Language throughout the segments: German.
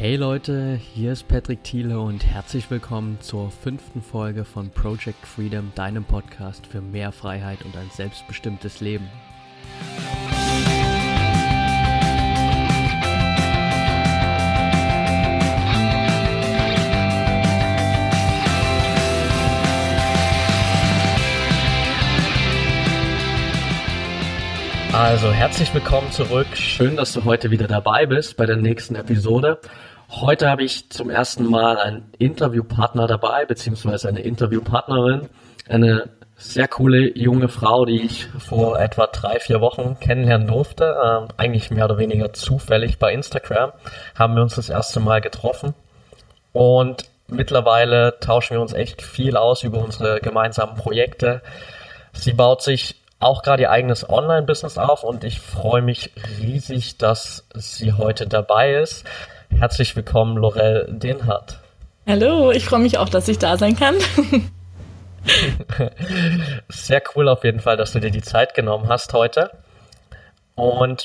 Hey Leute, hier ist Patrick Thiele und herzlich willkommen zur fünften Folge von Project Freedom, deinem Podcast für mehr Freiheit und ein selbstbestimmtes Leben. Also herzlich willkommen zurück. Schön, dass du heute wieder dabei bist bei der nächsten Episode. Heute habe ich zum ersten Mal einen Interviewpartner dabei, beziehungsweise eine Interviewpartnerin. Eine sehr coole junge Frau, die ich vor etwa drei, vier Wochen kennenlernen durfte. Ähm, eigentlich mehr oder weniger zufällig bei Instagram haben wir uns das erste Mal getroffen. Und mittlerweile tauschen wir uns echt viel aus über unsere gemeinsamen Projekte. Sie baut sich auch gerade ihr eigenes Online-Business auf und ich freue mich riesig, dass sie heute dabei ist. Herzlich willkommen, Lorel Denhardt. Hallo, ich freue mich auch, dass ich da sein kann. Sehr cool auf jeden Fall, dass du dir die Zeit genommen hast heute. Und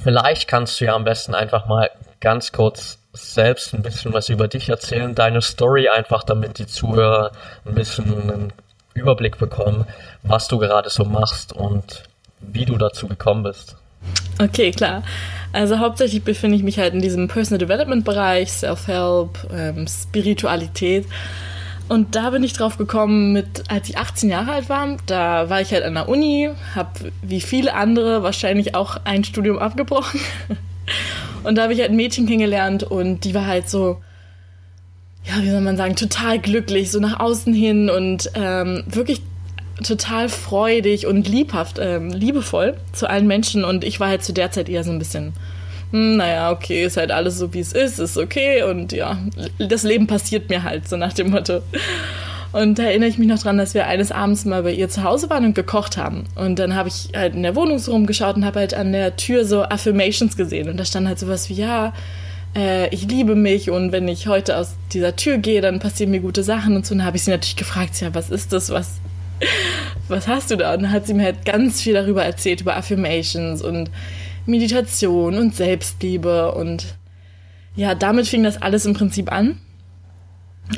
vielleicht kannst du ja am besten einfach mal ganz kurz selbst ein bisschen was über dich erzählen, deine Story einfach, damit die Zuhörer ein bisschen einen Überblick bekommen, was du gerade so machst und wie du dazu gekommen bist. Okay, klar. Also hauptsächlich befinde ich mich halt in diesem Personal Development Bereich, Self-Help, ähm, Spiritualität. Und da bin ich drauf gekommen, mit, als ich 18 Jahre alt war, da war ich halt an der Uni, habe wie viele andere wahrscheinlich auch ein Studium abgebrochen. Und da habe ich halt ein Mädchen kennengelernt und die war halt so, ja, wie soll man sagen, total glücklich, so nach außen hin und ähm, wirklich total freudig und liebhaft, ähm, liebevoll zu allen Menschen. Und ich war halt zu der Zeit eher so ein bisschen, hm, naja, okay, ist halt alles so, wie es ist, ist okay. Und ja, das Leben passiert mir halt, so nach dem Motto. Und da erinnere ich mich noch dran, dass wir eines Abends mal bei ihr zu Hause waren und gekocht haben. Und dann habe ich halt in der Wohnung so rumgeschaut und habe halt an der Tür so Affirmations gesehen. Und da stand halt sowas wie, ja, äh, ich liebe mich und wenn ich heute aus dieser Tür gehe, dann passieren mir gute Sachen und so. Und dann habe ich sie natürlich gefragt, ja, was ist das, was, was hast du da? Und dann hat sie mir halt ganz viel darüber erzählt, über Affirmations und Meditation und Selbstliebe und ja, damit fing das alles im Prinzip an.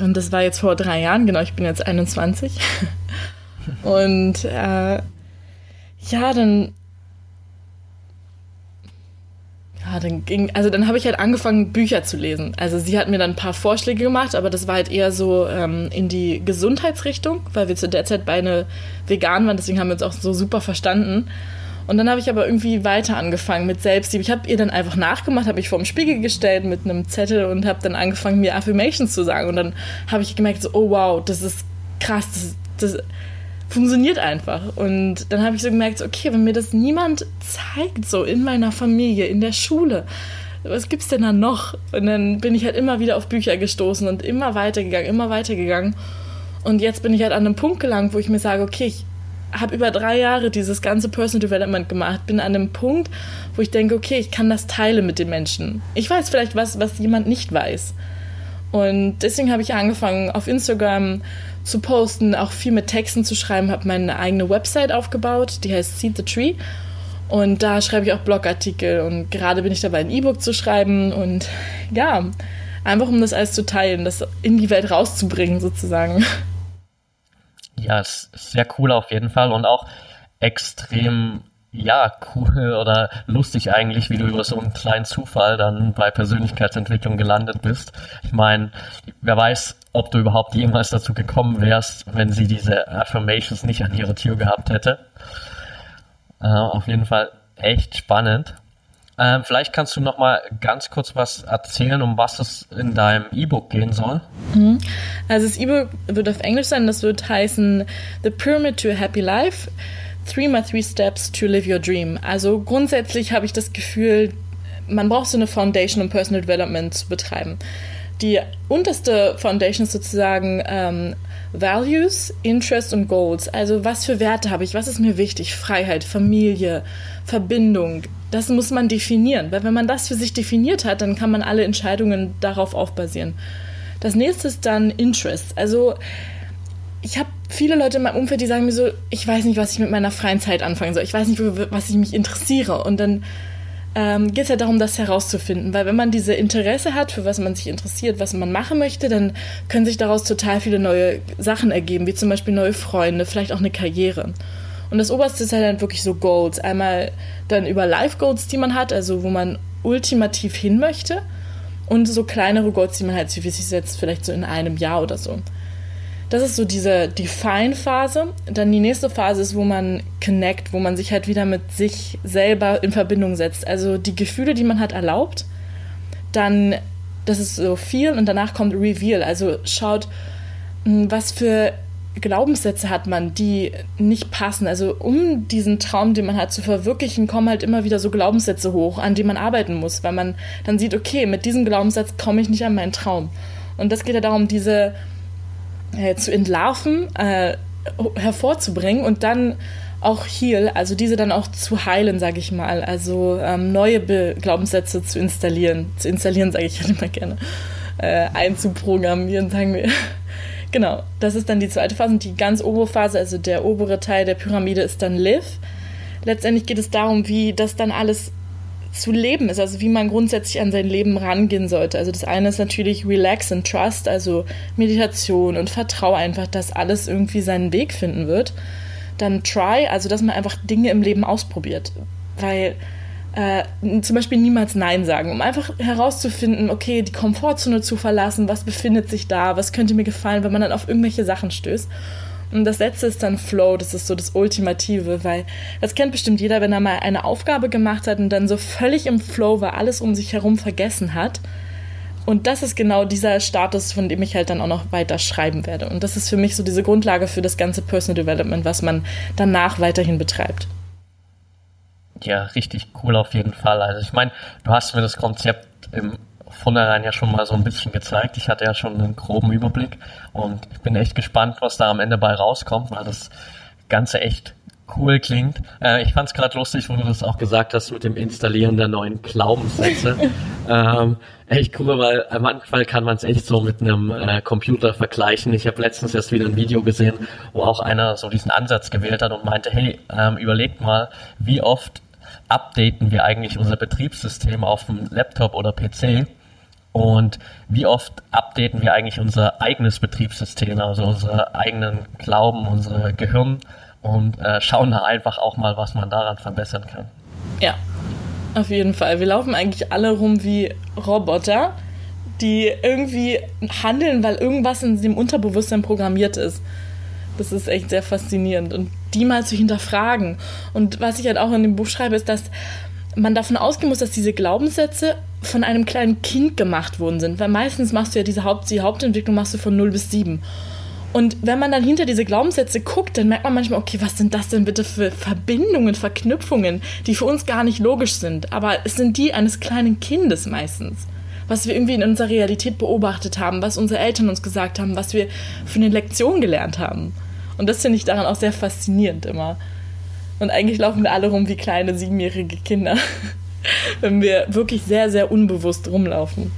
Und das war jetzt vor drei Jahren, genau, ich bin jetzt 21. und äh, ja, dann Ja, dann ging, also dann habe ich halt angefangen, Bücher zu lesen. Also sie hat mir dann ein paar Vorschläge gemacht, aber das war halt eher so ähm, in die Gesundheitsrichtung, weil wir zu der Zeit beide vegan waren, deswegen haben wir uns auch so super verstanden. Und dann habe ich aber irgendwie weiter angefangen mit Selbstliebe. Ich habe ihr dann einfach nachgemacht, habe mich vor dem Spiegel gestellt mit einem Zettel und habe dann angefangen, mir Affirmations zu sagen. Und dann habe ich gemerkt, so, oh wow, das ist krass, das, das funktioniert einfach. Und dann habe ich so gemerkt, okay, wenn mir das niemand zeigt, so in meiner Familie, in der Schule, was gibt's denn da noch? Und dann bin ich halt immer wieder auf Bücher gestoßen und immer weitergegangen, immer weitergegangen. Und jetzt bin ich halt an einem Punkt gelangt, wo ich mir sage, okay, ich habe über drei Jahre dieses ganze Personal Development gemacht, bin an einem Punkt, wo ich denke, okay, ich kann das teilen mit den Menschen. Ich weiß vielleicht was, was jemand nicht weiß. Und deswegen habe ich angefangen, auf Instagram zu posten, auch viel mit Texten zu schreiben, habe meine eigene Website aufgebaut, die heißt Seed the Tree. Und da schreibe ich auch Blogartikel und gerade bin ich dabei, ein E-Book zu schreiben und ja, einfach um das alles zu teilen, das in die Welt rauszubringen sozusagen. Ja, ist sehr cool auf jeden Fall und auch extrem ja, cool oder lustig eigentlich, wie du über so einen kleinen Zufall dann bei Persönlichkeitsentwicklung gelandet bist. Ich meine, wer weiß, ob du überhaupt jemals dazu gekommen wärst, wenn sie diese Affirmations nicht an ihrer Tür gehabt hätte. Äh, auf jeden Fall echt spannend. Ähm, vielleicht kannst du noch mal ganz kurz was erzählen, um was es in deinem E-Book gehen soll. Mhm. Also das E-Book wird auf Englisch sein, das wird heißen The Pyramid to a Happy Life. Three My Three Steps to Live Your Dream. Also grundsätzlich habe ich das Gefühl, man braucht so eine Foundation, um Personal Development zu betreiben. Die unterste Foundation ist sozusagen ähm, Values, Interests und Goals. Also was für Werte habe ich, was ist mir wichtig? Freiheit, Familie, Verbindung. Das muss man definieren, weil wenn man das für sich definiert hat, dann kann man alle Entscheidungen darauf aufbasieren. Das nächste ist dann Interests. Also ich habe viele Leute in meinem Umfeld, die sagen mir so, ich weiß nicht, was ich mit meiner freien Zeit anfangen soll. Ich weiß nicht, was ich mich interessiere. Und dann ähm, geht es ja darum, das herauszufinden. Weil wenn man diese Interesse hat, für was man sich interessiert, was man machen möchte, dann können sich daraus total viele neue Sachen ergeben, wie zum Beispiel neue Freunde, vielleicht auch eine Karriere. Und das Oberste ist halt dann wirklich so Goals. Einmal dann über Life-Goals, die man hat, also wo man ultimativ hin möchte. Und so kleinere Goals, die man halt für sich setzt, vielleicht so in einem Jahr oder so. Das ist so diese Define-Phase. Dann die nächste Phase ist, wo man connect, wo man sich halt wieder mit sich selber in Verbindung setzt. Also die Gefühle, die man hat, erlaubt. Dann, das ist so viel und danach kommt Reveal. Also schaut, hm, was für Glaubenssätze hat man, die nicht passen. Also um diesen Traum, den man hat, zu verwirklichen, kommen halt immer wieder so Glaubenssätze hoch, an denen man arbeiten muss, weil man dann sieht, okay, mit diesem Glaubenssatz komme ich nicht an meinen Traum. Und das geht ja darum, diese äh, zu entlarven, äh, hervorzubringen und dann auch heal, also diese dann auch zu heilen, sage ich mal, also ähm, neue Be Glaubenssätze zu installieren, zu installieren sage ich halt immer gerne, äh, einzuprogrammieren, sagen wir. genau, das ist dann die zweite Phase und die ganz obere Phase, also der obere Teil der Pyramide ist dann Live. Letztendlich geht es darum, wie das dann alles zu leben ist, also wie man grundsätzlich an sein Leben rangehen sollte. Also das eine ist natürlich Relax and Trust, also Meditation und Vertraue einfach, dass alles irgendwie seinen Weg finden wird. Dann Try, also dass man einfach Dinge im Leben ausprobiert. Weil äh, zum Beispiel niemals Nein sagen, um einfach herauszufinden, okay, die Komfortzone zu verlassen, was befindet sich da, was könnte mir gefallen, wenn man dann auf irgendwelche Sachen stößt. Und das letzte ist dann Flow, das ist so das Ultimative, weil das kennt bestimmt jeder, wenn er mal eine Aufgabe gemacht hat und dann so völlig im Flow war, alles um sich herum vergessen hat. Und das ist genau dieser Status, von dem ich halt dann auch noch weiter schreiben werde. Und das ist für mich so diese Grundlage für das ganze Personal Development, was man danach weiterhin betreibt. Ja, richtig cool auf jeden Fall. Also ich meine, du hast mir das Konzept im vornherein ja schon mal so ein bisschen gezeigt. Ich hatte ja schon einen groben Überblick und ich bin echt gespannt, was da am Ende bei rauskommt, weil das Ganze echt cool klingt. Äh, ich fand es gerade lustig, wo du das auch gesagt hast mit dem Installieren der neuen Glaubenssätze. ähm, echt cool, weil manchmal kann man es echt so mit einem äh, Computer vergleichen. Ich habe letztens erst wieder ein Video gesehen, wo auch einer so diesen Ansatz gewählt hat und meinte, hey, ähm, überlegt mal, wie oft updaten wir eigentlich unser Betriebssystem auf dem Laptop oder PC und wie oft updaten wir eigentlich unser eigenes Betriebssystem, also unsere eigenen Glauben, unser Gehirn und äh, schauen da einfach auch mal, was man daran verbessern kann. Ja, auf jeden Fall. Wir laufen eigentlich alle rum wie Roboter, die irgendwie handeln, weil irgendwas in dem Unterbewusstsein programmiert ist. Das ist echt sehr faszinierend. Und die mal zu hinterfragen. Und was ich halt auch in dem Buch schreibe, ist, dass man davon ausgehen muss, dass diese Glaubenssätze von einem kleinen Kind gemacht worden sind. Weil meistens machst du ja diese Haupt die Hauptentwicklung machst du von 0 bis 7. Und wenn man dann hinter diese Glaubenssätze guckt, dann merkt man manchmal, okay, was sind das denn bitte für Verbindungen, Verknüpfungen, die für uns gar nicht logisch sind. Aber es sind die eines kleinen Kindes meistens. Was wir irgendwie in unserer Realität beobachtet haben, was unsere Eltern uns gesagt haben, was wir für eine Lektion gelernt haben. Und das finde ich daran auch sehr faszinierend immer. Und eigentlich laufen wir alle rum wie kleine siebenjährige Kinder, wenn wir wirklich sehr, sehr unbewusst rumlaufen.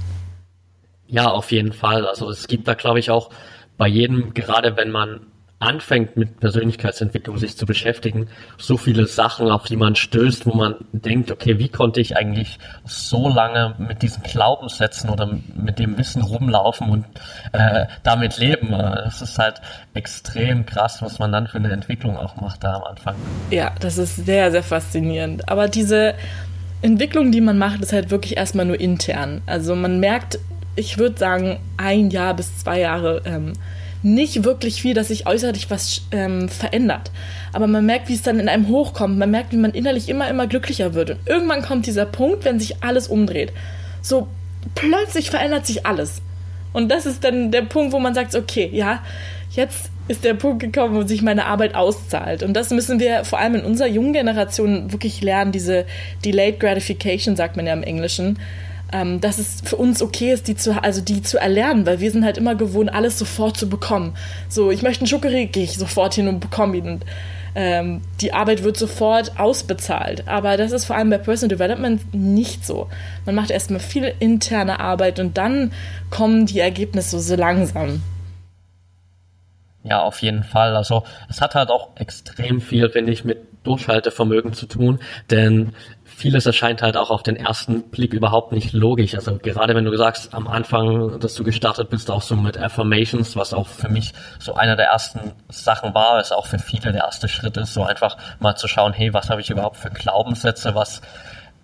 Ja, auf jeden Fall. Also es gibt da, glaube ich, auch bei jedem, gerade wenn man anfängt mit Persönlichkeitsentwicklung sich zu beschäftigen, so viele Sachen, auf die man stößt, wo man denkt, okay, wie konnte ich eigentlich so lange mit diesen Glaubenssätzen oder mit dem Wissen rumlaufen und äh, damit leben? Das ist halt extrem krass, was man dann für eine Entwicklung auch macht da am Anfang. Ja, das ist sehr, sehr faszinierend. Aber diese Entwicklung, die man macht, ist halt wirklich erstmal nur intern. Also man merkt, ich würde sagen, ein Jahr bis zwei Jahre ähm, nicht wirklich viel, dass sich äußerlich was ähm, verändert. Aber man merkt, wie es dann in einem hochkommt. Man merkt, wie man innerlich immer, immer glücklicher wird. Und irgendwann kommt dieser Punkt, wenn sich alles umdreht. So plötzlich verändert sich alles. Und das ist dann der Punkt, wo man sagt, okay, ja, jetzt ist der Punkt gekommen, wo sich meine Arbeit auszahlt. Und das müssen wir vor allem in unserer jungen Generation wirklich lernen, diese Delayed Gratification, sagt man ja im Englischen ähm, dass es für uns okay ist, die zu, also die zu erlernen, weil wir sind halt immer gewohnt, alles sofort zu bekommen. So, ich möchte einen Schokoriegel, gehe ich sofort hin und bekomme ihn. Und ähm, die Arbeit wird sofort ausbezahlt. Aber das ist vor allem bei Personal Development nicht so. Man macht erstmal viel interne Arbeit und dann kommen die Ergebnisse so langsam. Ja, auf jeden Fall. Also es hat halt auch extrem viel, finde ich, mit Durchhaltevermögen zu tun, denn vieles erscheint halt auch auf den ersten Blick überhaupt nicht logisch. Also gerade wenn du sagst, am Anfang, dass du gestartet bist, auch so mit Affirmations, was auch für mich so einer der ersten Sachen war, was auch für viele der erste Schritt ist, so einfach mal zu schauen, hey, was habe ich überhaupt für Glaubenssätze, was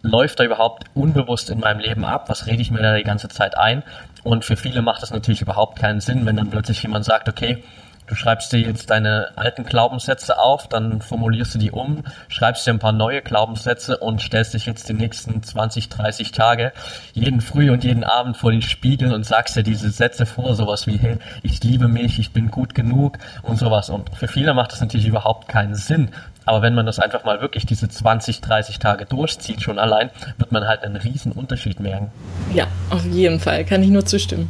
läuft da überhaupt unbewusst in meinem Leben ab, was rede ich mir da die ganze Zeit ein. Und für viele macht das natürlich überhaupt keinen Sinn, wenn dann plötzlich jemand sagt, okay, Du schreibst dir jetzt deine alten Glaubenssätze auf, dann formulierst du die um, schreibst dir ein paar neue Glaubenssätze und stellst dich jetzt die nächsten 20, 30 Tage jeden Früh und jeden Abend vor den Spiegel und sagst dir diese Sätze vor, sowas wie, hey, ich liebe mich, ich bin gut genug und sowas. Und für viele macht das natürlich überhaupt keinen Sinn. Aber wenn man das einfach mal wirklich diese 20, 30 Tage durchzieht, schon allein, wird man halt einen riesen Unterschied merken. Ja, auf jeden Fall. Kann ich nur zustimmen.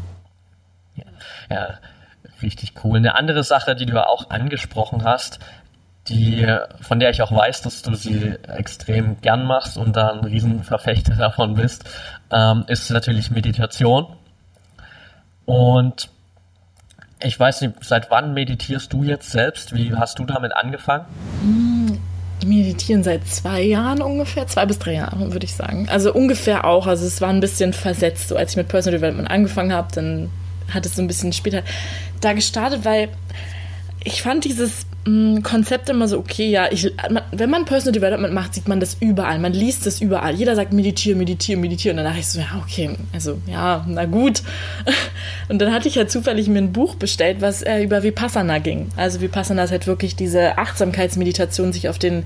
Ja, ja Richtig cool. Eine andere Sache, die du auch angesprochen hast, die, von der ich auch weiß, dass du sie extrem gern machst und da ein Riesenverfechter davon bist, ähm, ist natürlich Meditation. Und ich weiß nicht, seit wann meditierst du jetzt selbst? Wie hast du damit angefangen? Hm, meditieren seit zwei Jahren ungefähr, zwei bis drei Jahren würde ich sagen. Also ungefähr auch. Also es war ein bisschen versetzt. So als ich mit Personal Development angefangen habe, dann hat es so ein bisschen später da gestartet, weil ich fand dieses mh, mm, Konzept immer so, okay, ja, ich, man, wenn man Personal Development macht, sieht man das überall, man liest das überall. Jeder sagt meditieren, meditieren, meditieren. Und dann dachte ich so, ja, okay, also ja, na gut. Und dann hatte ich ja zufällig mir ein Buch bestellt, was äh, über Vipassana ging. Also Vipassana ist halt wirklich diese Achtsamkeitsmeditation, sich auf den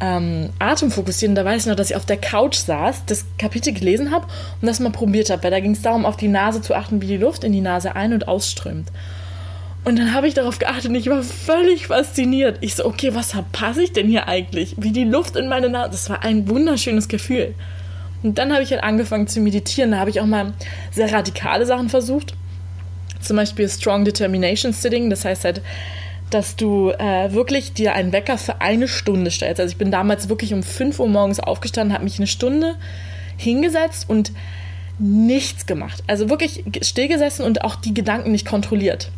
ähm, Atem fokussieren. Da weiß ich noch, dass ich auf der Couch saß, das Kapitel gelesen habe und das mal probiert habe, weil da ging es darum, auf die Nase zu achten, wie die Luft in die Nase ein- und ausströmt. Und dann habe ich darauf geachtet und ich war völlig fasziniert. Ich so, okay, was verpasse ich denn hier eigentlich? Wie die Luft in meine Nase. Das war ein wunderschönes Gefühl. Und dann habe ich halt angefangen zu meditieren. Da habe ich auch mal sehr radikale Sachen versucht. Zum Beispiel Strong Determination Sitting. Das heißt halt, dass du äh, wirklich dir einen Wecker für eine Stunde stellst. Also ich bin damals wirklich um 5 Uhr morgens aufgestanden, habe mich eine Stunde hingesetzt und nichts gemacht. Also wirklich stillgesessen und auch die Gedanken nicht kontrolliert.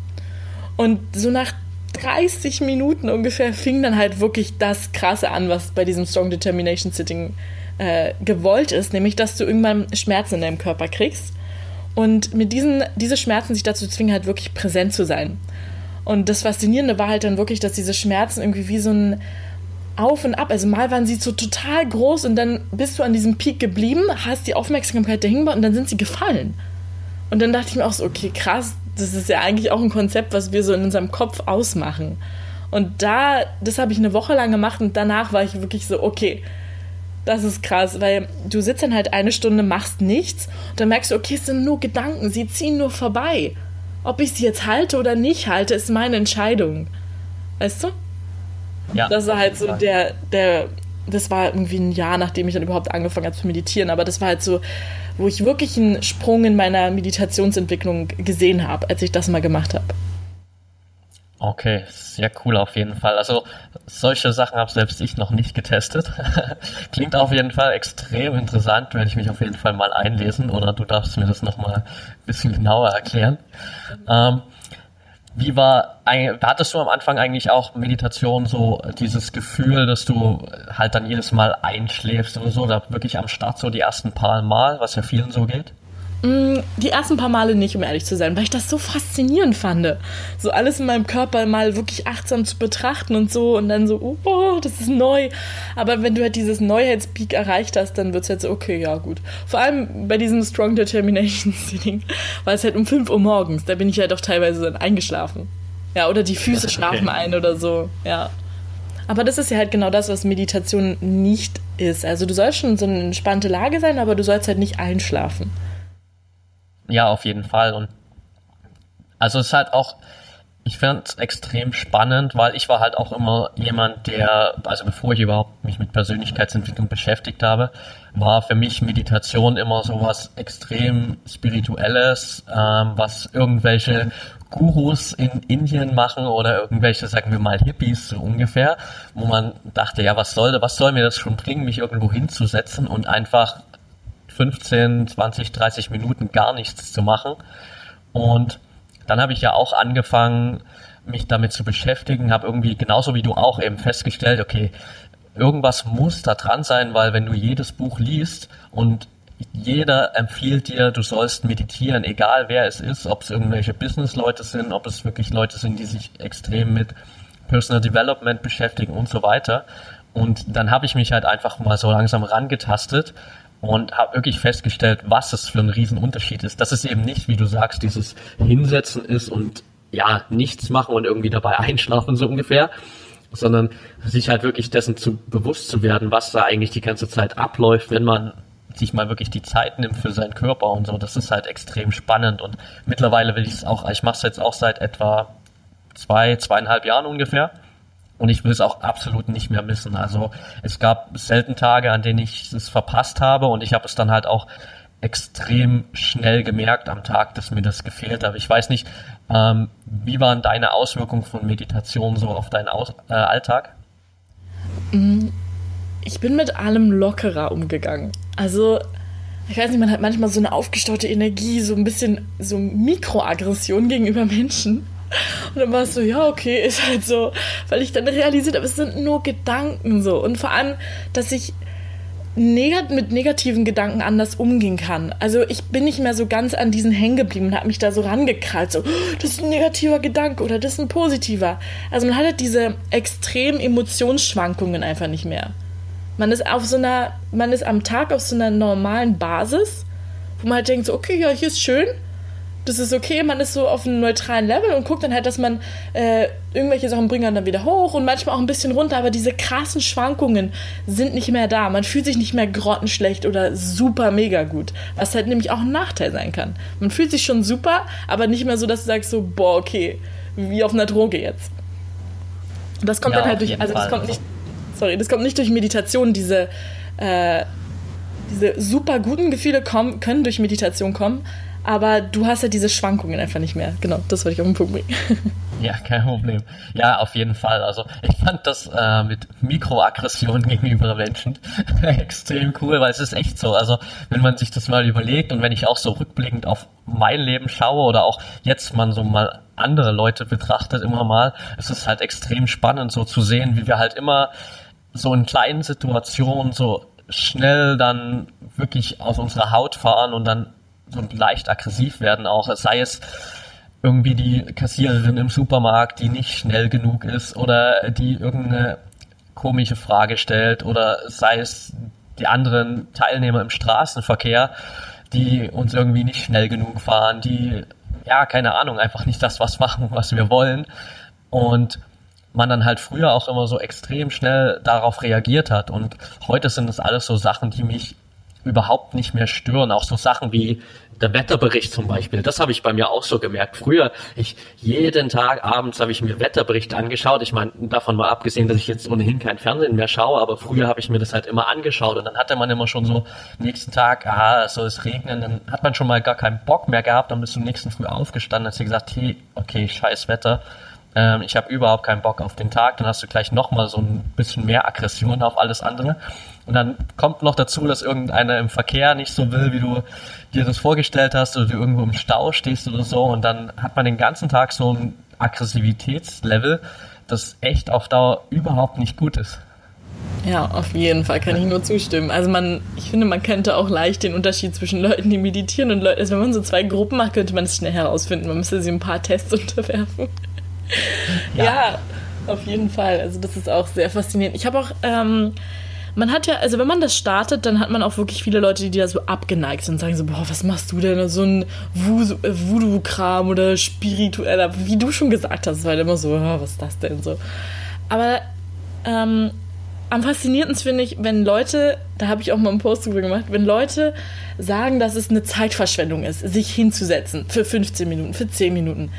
Und so nach 30 Minuten ungefähr fing dann halt wirklich das Krasse an, was bei diesem Strong Determination Sitting äh, gewollt ist, nämlich dass du irgendwann Schmerzen in deinem Körper kriegst. Und mit diesen diese Schmerzen sich dazu zwingen, halt wirklich präsent zu sein. Und das Faszinierende war halt dann wirklich, dass diese Schmerzen irgendwie wie so ein Auf und Ab, also mal waren sie so total groß und dann bist du an diesem Peak geblieben, hast die Aufmerksamkeit dahin gebaut und dann sind sie gefallen. Und dann dachte ich mir auch so, okay, krass, das ist ja eigentlich auch ein Konzept, was wir so in unserem Kopf ausmachen. Und da, das habe ich eine Woche lang gemacht und danach war ich wirklich so, okay, das ist krass, weil du sitzt dann halt eine Stunde, machst nichts und dann merkst du, okay, es sind nur Gedanken, sie ziehen nur vorbei ob ich sie jetzt halte oder nicht halte, ist meine Entscheidung. Weißt du? Ja. Das war halt so der, der, das war irgendwie ein Jahr, nachdem ich dann überhaupt angefangen habe zu meditieren, aber das war halt so, wo ich wirklich einen Sprung in meiner Meditationsentwicklung gesehen habe, als ich das mal gemacht habe. Okay, sehr cool auf jeden Fall. Also solche Sachen habe selbst ich noch nicht getestet. Klingt auf jeden Fall extrem interessant, werde ich mich auf jeden Fall mal einlesen oder du darfst mir das nochmal ein bisschen genauer erklären. Ähm, wie war, hattest du am Anfang eigentlich auch Meditation so dieses Gefühl, dass du halt dann jedes Mal einschläfst oder so, oder wirklich am Start so die ersten paar Mal, was ja vielen so geht? Mm, die ersten paar Male nicht, um ehrlich zu sein, weil ich das so faszinierend fand. So alles in meinem Körper mal wirklich achtsam zu betrachten und so und dann so, oh, das ist neu. Aber wenn du halt dieses Neuheitspeak erreicht hast, dann wird es halt so, okay, ja, gut. Vor allem bei diesem Strong Determination Sitting war es halt um 5 Uhr morgens. Da bin ich halt auch teilweise dann eingeschlafen. Ja, oder die Füße okay. schlafen ein oder so, ja. Aber das ist ja halt genau das, was Meditation nicht ist. Also du sollst schon so eine entspannte Lage sein, aber du sollst halt nicht einschlafen. Ja, auf jeden Fall. Und also es ist halt auch, ich finde es extrem spannend, weil ich war halt auch immer jemand, der, also bevor ich überhaupt mich mit Persönlichkeitsentwicklung beschäftigt habe, war für mich Meditation immer so was extrem Spirituelles, ähm, was irgendwelche Gurus in Indien machen oder irgendwelche, sagen wir mal, Hippies so ungefähr, wo man dachte, ja, was soll, was soll mir das schon bringen, mich irgendwo hinzusetzen und einfach 15, 20, 30 Minuten gar nichts zu machen. Und dann habe ich ja auch angefangen, mich damit zu beschäftigen, habe irgendwie genauso wie du auch eben festgestellt, okay, irgendwas muss da dran sein, weil wenn du jedes Buch liest und jeder empfiehlt dir, du sollst meditieren, egal wer es ist, ob es irgendwelche Business-Leute sind, ob es wirklich Leute sind, die sich extrem mit Personal Development beschäftigen und so weiter. Und dann habe ich mich halt einfach mal so langsam rangetastet und habe wirklich festgestellt, was es für ein Riesenunterschied ist. Dass es eben nicht, wie du sagst, dieses Hinsetzen ist und ja, nichts machen und irgendwie dabei einschlafen, so ungefähr, sondern sich halt wirklich dessen zu bewusst zu werden, was da eigentlich die ganze Zeit abläuft, wenn man sich mal wirklich die Zeit nimmt für seinen Körper und so. Das ist halt extrem spannend und mittlerweile will ich es auch, ich mache es jetzt auch seit etwa zwei, zweieinhalb Jahren ungefähr und ich will es auch absolut nicht mehr missen. Also es gab selten Tage, an denen ich es verpasst habe und ich habe es dann halt auch extrem schnell gemerkt am Tag, dass mir das gefehlt hat. Ich weiß nicht, ähm, wie waren deine Auswirkungen von Meditation so auf deinen Aus äh, Alltag? Mm, ich bin mit allem lockerer umgegangen. Also, ich weiß nicht, man hat manchmal so eine aufgestaute Energie, so ein bisschen so Mikroaggression gegenüber Menschen. Und dann war es so, ja, okay, ist halt so, weil ich dann realisiert habe, es sind nur Gedanken so. Und vor allem, dass ich negat mit negativen Gedanken anders umgehen kann. Also ich bin nicht mehr so ganz an diesen hängen geblieben und habe mich da so rangekrallt, so, das ist ein negativer Gedanke oder das ist ein positiver. Also man hat halt diese extremen Emotionsschwankungen einfach nicht mehr. Man ist auf so einer, man ist am Tag auf so einer normalen Basis, wo man halt denkt so, okay, ja, hier ist schön, das ist okay, man ist so auf einem neutralen Level und guckt dann halt, dass man äh, irgendwelche Sachen bringen dann wieder hoch und manchmal auch ein bisschen runter, aber diese krassen Schwankungen sind nicht mehr da. Man fühlt sich nicht mehr grottenschlecht oder super mega gut, was halt nämlich auch ein Nachteil sein kann. Man fühlt sich schon super, aber nicht mehr so, dass du sagst so, boah, okay, wie auf einer Droge jetzt. Das kommt ja, dann halt durch, also das kommt nicht, sorry, das kommt nicht durch Meditation, diese, äh, diese super guten Gefühle kommen, können durch Meditation kommen, aber du hast ja diese Schwankungen einfach nicht mehr. Genau, das wollte ich auf den Punkt bringen. Ja, kein Problem. Ja, auf jeden Fall. Also ich fand das äh, mit Mikroaggressionen gegenüber Menschen extrem cool, weil es ist echt so. Also wenn man sich das mal überlegt und wenn ich auch so rückblickend auf mein Leben schaue oder auch jetzt man so mal andere Leute betrachtet immer mal, es ist halt extrem spannend so zu sehen, wie wir halt immer so in kleinen Situationen so schnell dann wirklich aus unserer Haut fahren und dann so leicht aggressiv werden auch, sei es irgendwie die Kassiererin im Supermarkt, die nicht schnell genug ist oder die irgendeine komische Frage stellt oder sei es die anderen Teilnehmer im Straßenverkehr, die uns irgendwie nicht schnell genug fahren, die, ja, keine Ahnung, einfach nicht das was machen, was wir wollen. Und man dann halt früher auch immer so extrem schnell darauf reagiert hat. Und heute sind das alles so Sachen, die mich überhaupt nicht mehr stören. Auch so Sachen wie der Wetterbericht zum Beispiel. Das habe ich bei mir auch so gemerkt. Früher, ich jeden Tag abends habe ich mir Wetterbericht angeschaut. Ich meine, davon mal abgesehen, dass ich jetzt ohnehin kein Fernsehen mehr schaue, aber früher habe ich mir das halt immer angeschaut und dann hatte man immer schon so nächsten Tag, ah, es soll es regnen, dann hat man schon mal gar keinen Bock mehr gehabt, dann bist du nächsten Früh aufgestanden, hast dir gesagt, hey, okay, scheiß Wetter, ähm, ich habe überhaupt keinen Bock auf den Tag, dann hast du gleich nochmal so ein bisschen mehr Aggression auf alles andere. Und dann kommt noch dazu, dass irgendeiner im Verkehr nicht so will, wie du dir das vorgestellt hast, oder du irgendwo im Stau stehst oder so. Und dann hat man den ganzen Tag so ein Aggressivitätslevel, das echt auf Dauer überhaupt nicht gut ist. Ja, auf jeden Fall kann ich nur zustimmen. Also man, ich finde, man könnte auch leicht den Unterschied zwischen Leuten, die meditieren und Leuten, also wenn man so zwei Gruppen macht, könnte man es schnell herausfinden. Man müsste sie ein paar Tests unterwerfen. Ja. ja, auf jeden Fall. Also das ist auch sehr faszinierend. Ich habe auch, ähm, man hat ja, also wenn man das startet, dann hat man auch wirklich viele Leute, die da so abgeneigt sind und sagen so, boah, was machst du denn? So ein Voodoo-Kram oder spiritueller, wie du schon gesagt hast, war halt immer so, was ist das denn so? Aber ähm, am faszinierendsten finde ich, wenn Leute, da habe ich auch mal einen Post drüber gemacht, wenn Leute sagen, dass es eine Zeitverschwendung ist, sich hinzusetzen für 15 Minuten, für 10 Minuten.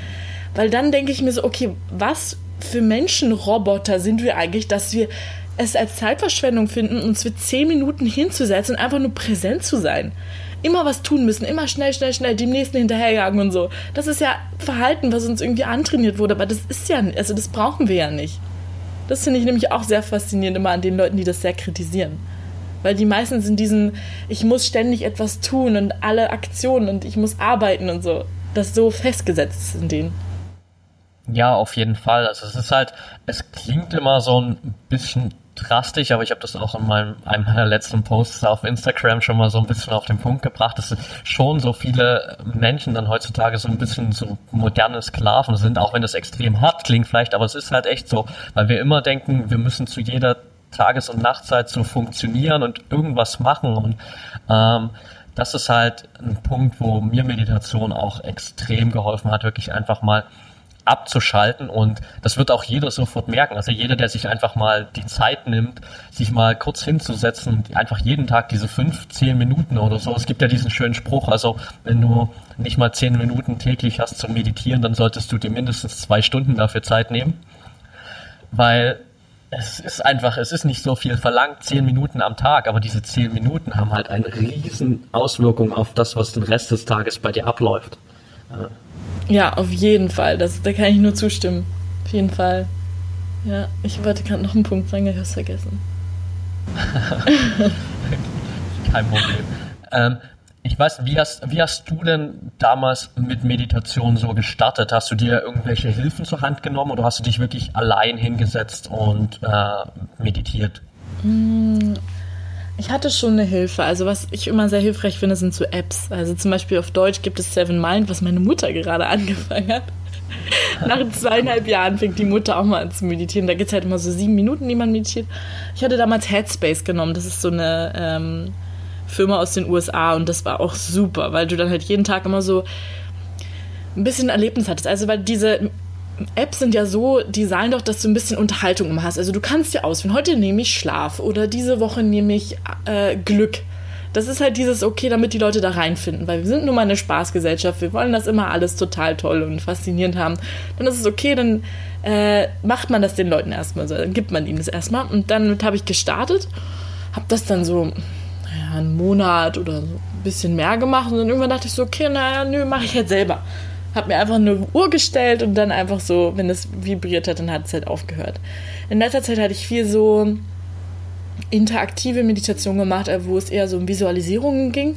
Weil dann denke ich mir so, okay, was für Menschenroboter sind wir eigentlich, dass wir es als Zeitverschwendung finden, uns für 10 Minuten hinzusetzen und einfach nur präsent zu sein. Immer was tun müssen, immer schnell, schnell, schnell, dem nächsten hinterherjagen und so. Das ist ja Verhalten, was uns irgendwie antrainiert wurde, aber das ist ja, also das brauchen wir ja nicht. Das finde ich nämlich auch sehr faszinierend immer an den Leuten, die das sehr kritisieren. Weil die meisten sind diesen, ich muss ständig etwas tun und alle Aktionen und ich muss arbeiten und so. Das so festgesetzt ist in denen. Ja, auf jeden Fall. Also es ist halt, es klingt immer so ein bisschen drastisch, aber ich habe das auch in meinem, einem meiner letzten Posts auf Instagram schon mal so ein bisschen auf den Punkt gebracht, dass schon so viele Menschen dann heutzutage so ein bisschen so moderne Sklaven sind, auch wenn das extrem hart klingt vielleicht, aber es ist halt echt so, weil wir immer denken, wir müssen zu jeder Tages- und Nachtzeit so funktionieren und irgendwas machen und ähm, das ist halt ein Punkt, wo mir Meditation auch extrem geholfen hat, wirklich einfach mal abzuschalten und das wird auch jeder sofort merken. Also jeder, der sich einfach mal die Zeit nimmt, sich mal kurz hinzusetzen und einfach jeden Tag diese fünf, zehn Minuten oder so. Es gibt ja diesen schönen Spruch, also wenn du nicht mal zehn Minuten täglich hast zum Meditieren, dann solltest du dir mindestens zwei Stunden dafür Zeit nehmen, weil es ist einfach, es ist nicht so viel verlangt, zehn Minuten am Tag, aber diese zehn Minuten haben halt eine riesen Auswirkung auf das, was den Rest des Tages bei dir abläuft. Ja, auf jeden Fall. Das, da kann ich nur zustimmen. Auf jeden Fall. Ja, ich wollte gerade noch einen Punkt sagen, ich habe es vergessen. Kein Problem. Ähm, ich weiß, wie hast, wie hast du denn damals mit Meditation so gestartet? Hast du dir irgendwelche Hilfen zur Hand genommen oder hast du dich wirklich allein hingesetzt und äh, meditiert? Ich hatte schon eine Hilfe. Also was ich immer sehr hilfreich finde, sind so Apps. Also zum Beispiel auf Deutsch gibt es Seven Mind, was meine Mutter gerade angefangen hat. Nach zweieinhalb Jahren fängt die Mutter auch mal an zu meditieren. Da geht es halt immer so sieben Minuten, die man meditiert. Ich hatte damals Headspace genommen. Das ist so eine ähm, Firma aus den USA und das war auch super, weil du dann halt jeden Tag immer so ein bisschen Erlebnis hattest. Also weil diese Apps sind ja so designt doch, dass du ein bisschen Unterhaltung immer hast. Also du kannst dir auswählen, heute nehme ich Schlaf oder diese Woche nehme ich äh, Glück. Das ist halt dieses okay, damit die Leute da reinfinden, weil wir sind nun mal eine Spaßgesellschaft. Wir wollen das immer alles total toll und faszinierend haben. Dann ist es okay, dann äh, macht man das den Leuten erstmal so, dann gibt man ihnen das erstmal. Und dann habe ich gestartet, habe das dann so ja, einen Monat oder so ein bisschen mehr gemacht und dann irgendwann dachte ich so, okay, naja, nö, mache ich jetzt selber. Hab mir einfach eine Uhr gestellt und dann einfach so, wenn es vibriert hat, dann hat es halt aufgehört. In letzter Zeit hatte ich viel so interaktive Meditation gemacht, äh, wo es eher so um Visualisierungen ging.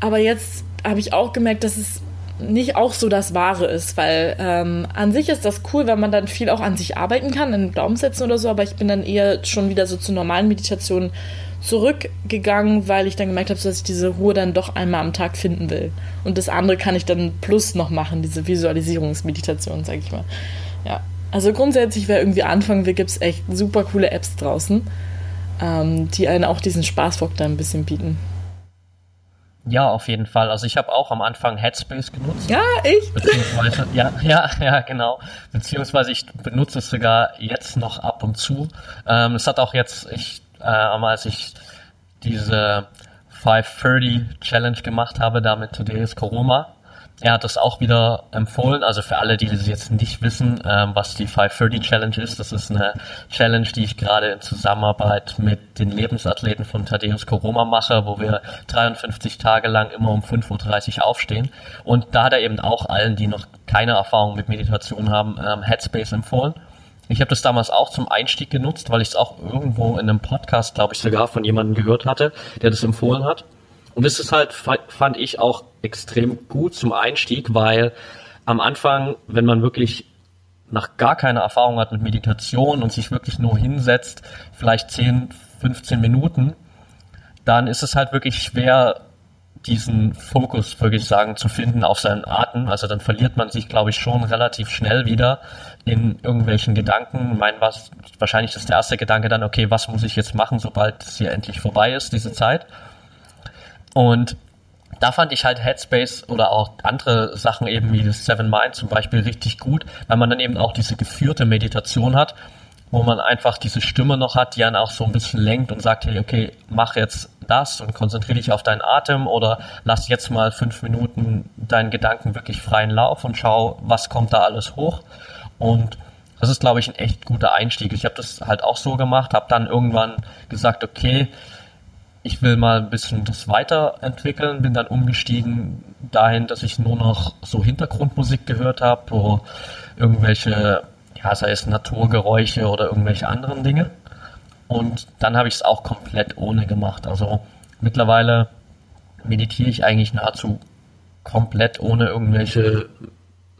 Aber jetzt habe ich auch gemerkt, dass es nicht auch so das Wahre ist, weil ähm, an sich ist das cool, wenn man dann viel auch an sich arbeiten kann, in Glaubenssätzen oder so, aber ich bin dann eher schon wieder so zu normalen Meditationen zurückgegangen, weil ich dann gemerkt habe, dass ich diese Ruhe dann doch einmal am Tag finden will. Und das andere kann ich dann plus noch machen, diese Visualisierungsmeditation, sag ich mal. Ja. Also grundsätzlich, wer irgendwie anfangen will, gibt es echt super coole Apps draußen, ähm, die einen auch diesen Spaßfaktor ein bisschen bieten. Ja, auf jeden Fall. Also ich habe auch am Anfang Headspace genutzt. Ja, ich. Beziehungsweise, ja, ja, ja, genau. Beziehungsweise ich benutze es sogar jetzt noch ab und zu. Ähm, es hat auch jetzt, ich, äh, als ich diese 530 Challenge gemacht habe, da mit Today's Koroma, er hat das auch wieder empfohlen. Also für alle, die das jetzt nicht wissen, ähm, was die 530 Challenge ist, das ist eine Challenge, die ich gerade in Zusammenarbeit mit den Lebensathleten von Thaddeus Koroma mache, wo wir 53 Tage lang immer um 5.30 Uhr aufstehen. Und da hat er eben auch allen, die noch keine Erfahrung mit Meditation haben, ähm, Headspace empfohlen. Ich habe das damals auch zum Einstieg genutzt, weil ich es auch irgendwo in einem Podcast, glaube ich, sogar von jemandem gehört hatte, der das empfohlen hat. Und das ist halt, fand ich auch extrem gut zum Einstieg, weil am Anfang, wenn man wirklich nach gar keine Erfahrung hat mit Meditation und sich wirklich nur hinsetzt, vielleicht 10, 15 Minuten, dann ist es halt wirklich schwer, diesen Fokus, wirklich sagen, zu finden auf seinen Atem. Also dann verliert man sich, glaube ich, schon relativ schnell wieder in irgendwelchen Gedanken. Ich meine, was, wahrscheinlich ist der erste Gedanke dann, okay, was muss ich jetzt machen, sobald es hier endlich vorbei ist, diese Zeit. Und da fand ich halt Headspace oder auch andere Sachen eben wie das Seven Mind zum Beispiel richtig gut, weil man dann eben auch diese geführte Meditation hat, wo man einfach diese Stimme noch hat, die dann auch so ein bisschen lenkt und sagt, hey, okay, mach jetzt das und konzentriere dich auf deinen Atem oder lass jetzt mal fünf Minuten deinen Gedanken wirklich freien Lauf und schau, was kommt da alles hoch. Und das ist, glaube ich, ein echt guter Einstieg. Ich habe das halt auch so gemacht, habe dann irgendwann gesagt, okay, ich will mal ein bisschen das weiterentwickeln, bin dann umgestiegen dahin, dass ich nur noch so Hintergrundmusik gehört habe, wo irgendwelche, ja, sei es Naturgeräusche oder irgendwelche anderen Dinge. Und dann habe ich es auch komplett ohne gemacht. Also mittlerweile meditiere ich eigentlich nahezu komplett ohne irgendwelche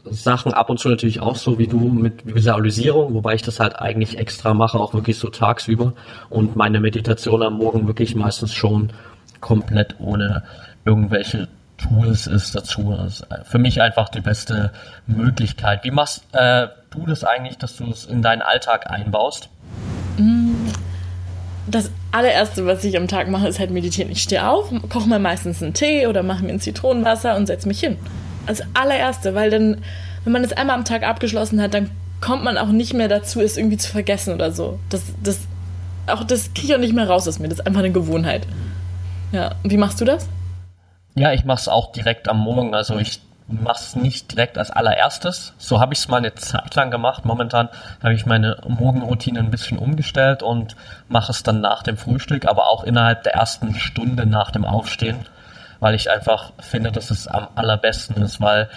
Sachen ab und zu natürlich auch so wie du mit Visualisierung, wobei ich das halt eigentlich extra mache, auch wirklich so tagsüber und meine Meditation am Morgen wirklich meistens schon komplett ohne irgendwelche Tools ist dazu. Das ist für mich einfach die beste Möglichkeit. Wie machst äh, du das eigentlich, dass du es in deinen Alltag einbaust? Das allererste, was ich am Tag mache, ist halt meditieren. Ich stehe auf, koche mir meistens einen Tee oder mache mir ein Zitronenwasser und setze mich hin. Als allererste, weil dann, wenn man das einmal am Tag abgeschlossen hat, dann kommt man auch nicht mehr dazu, es irgendwie zu vergessen oder so. Das, das, auch das kriege ich auch nicht mehr raus aus mir. Das ist einfach eine Gewohnheit. Ja, wie machst du das? Ja, ich mache es auch direkt am Morgen. Also ich mache es nicht direkt als allererstes. So habe ich es mal eine Zeit lang gemacht. Momentan habe ich meine Morgenroutine ein bisschen umgestellt und mache es dann nach dem Frühstück, aber auch innerhalb der ersten Stunde nach dem Aufstehen, weil ich einfach finde, dass es am allerbesten ist, weil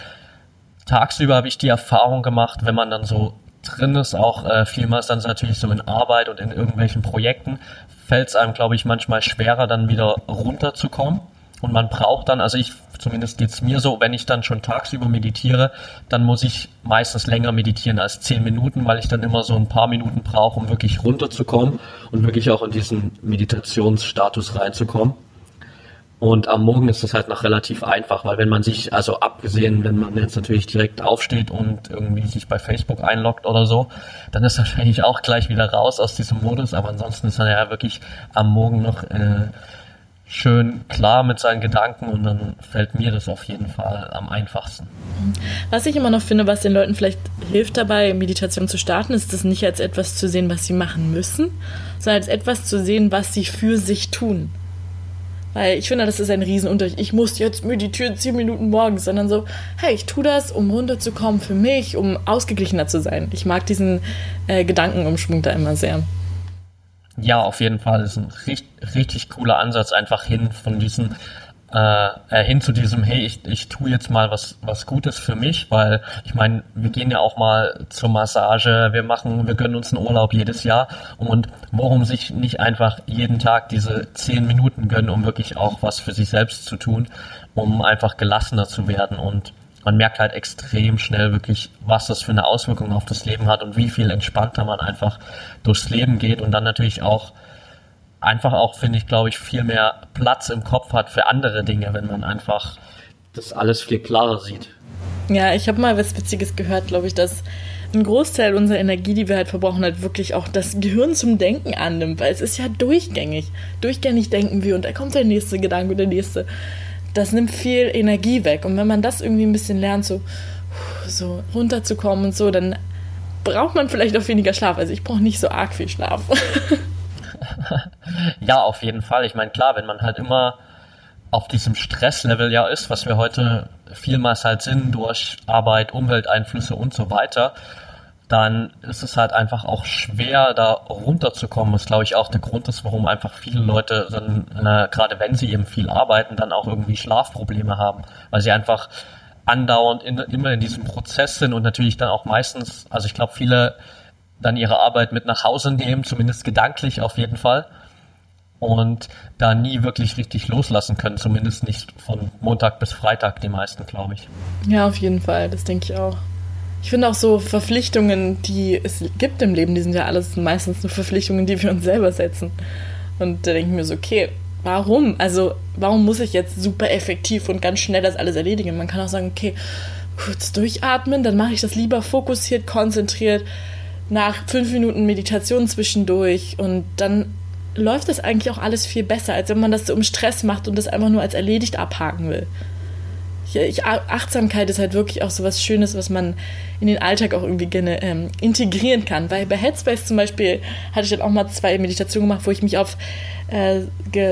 tagsüber habe ich die Erfahrung gemacht, wenn man dann so drin ist, auch äh, vielmals dann natürlich so in Arbeit und in irgendwelchen Projekten, fällt es einem, glaube ich, manchmal schwerer, dann wieder runterzukommen. Und man braucht dann, also ich, zumindest geht's mir so, wenn ich dann schon tagsüber meditiere, dann muss ich meistens länger meditieren als zehn Minuten, weil ich dann immer so ein paar Minuten brauche, um wirklich runterzukommen und wirklich auch in diesen Meditationsstatus reinzukommen. Und am Morgen ist das halt noch relativ einfach, weil wenn man sich, also abgesehen, wenn man jetzt natürlich direkt aufsteht und irgendwie sich bei Facebook einloggt oder so, dann ist wahrscheinlich auch gleich wieder raus aus diesem Modus. Aber ansonsten ist man ja wirklich am Morgen noch äh, schön klar mit seinen Gedanken und dann fällt mir das auf jeden Fall am einfachsten. Was ich immer noch finde, was den Leuten vielleicht hilft dabei, Meditation zu starten, ist das nicht als etwas zu sehen, was sie machen müssen, sondern als etwas zu sehen, was sie für sich tun. Weil ich finde, das ist ein Riesenunterschied. Ich muss jetzt meditieren zehn Minuten morgens, sondern so, hey, ich tue das, um runterzukommen für mich, um ausgeglichener zu sein. Ich mag diesen äh, Gedankenumschwung da immer sehr. Ja, auf jeden Fall. Das ist ein richtig, richtig cooler Ansatz, einfach hin von diesen äh, äh, hin zu diesem, hey, ich, ich tue jetzt mal was, was Gutes für mich, weil ich meine, wir gehen ja auch mal zur Massage, wir machen, wir gönnen uns einen Urlaub jedes Jahr und warum sich nicht einfach jeden Tag diese zehn Minuten gönnen, um wirklich auch was für sich selbst zu tun, um einfach gelassener zu werden und man merkt halt extrem schnell wirklich, was das für eine Auswirkung auf das Leben hat und wie viel entspannter man einfach durchs Leben geht und dann natürlich auch einfach auch, finde ich, glaube ich, viel mehr Platz im Kopf hat für andere Dinge, wenn man einfach das alles viel klarer sieht. Ja, ich habe mal was Witziges gehört, glaube ich, dass ein Großteil unserer Energie, die wir halt verbrauchen, halt wirklich auch das Gehirn zum Denken annimmt, weil es ist ja durchgängig. Durchgängig denken wir und da kommt der nächste Gedanke und der nächste. Das nimmt viel Energie weg. Und wenn man das irgendwie ein bisschen lernt, so, so runterzukommen und so, dann braucht man vielleicht auch weniger Schlaf. Also ich brauche nicht so arg viel Schlaf. ja, auf jeden Fall. Ich meine, klar, wenn man halt immer auf diesem Stresslevel ja ist, was wir heute vielmals halt sind durch Arbeit, Umwelteinflüsse und so weiter, dann ist es halt einfach auch schwer, da runterzukommen. Das glaube ich auch der Grund ist, warum einfach viele Leute dann, äh, gerade wenn sie eben viel arbeiten, dann auch irgendwie Schlafprobleme haben, weil sie einfach andauernd in, immer in diesem Prozess sind und natürlich dann auch meistens, also ich glaube, viele dann ihre Arbeit mit nach Hause nehmen, zumindest gedanklich auf jeden Fall. Und da nie wirklich richtig loslassen können, zumindest nicht von Montag bis Freitag, die meisten, glaube ich. Ja, auf jeden Fall, das denke ich auch. Ich finde auch so Verpflichtungen, die es gibt im Leben, die sind ja alles meistens nur Verpflichtungen, die wir uns selber setzen. Und da denke ich mir so, okay, warum? Also, warum muss ich jetzt super effektiv und ganz schnell das alles erledigen? Man kann auch sagen, okay, kurz durchatmen, dann mache ich das lieber fokussiert, konzentriert, nach fünf Minuten Meditation zwischendurch und dann läuft das eigentlich auch alles viel besser, als wenn man das so um Stress macht und das einfach nur als erledigt abhaken will. Ich, Achtsamkeit ist halt wirklich auch so was Schönes, was man in den Alltag auch irgendwie gerne ähm, integrieren kann. Weil bei Headspace zum Beispiel hatte ich dann auch mal zwei Meditationen gemacht, wo ich mich auf, äh,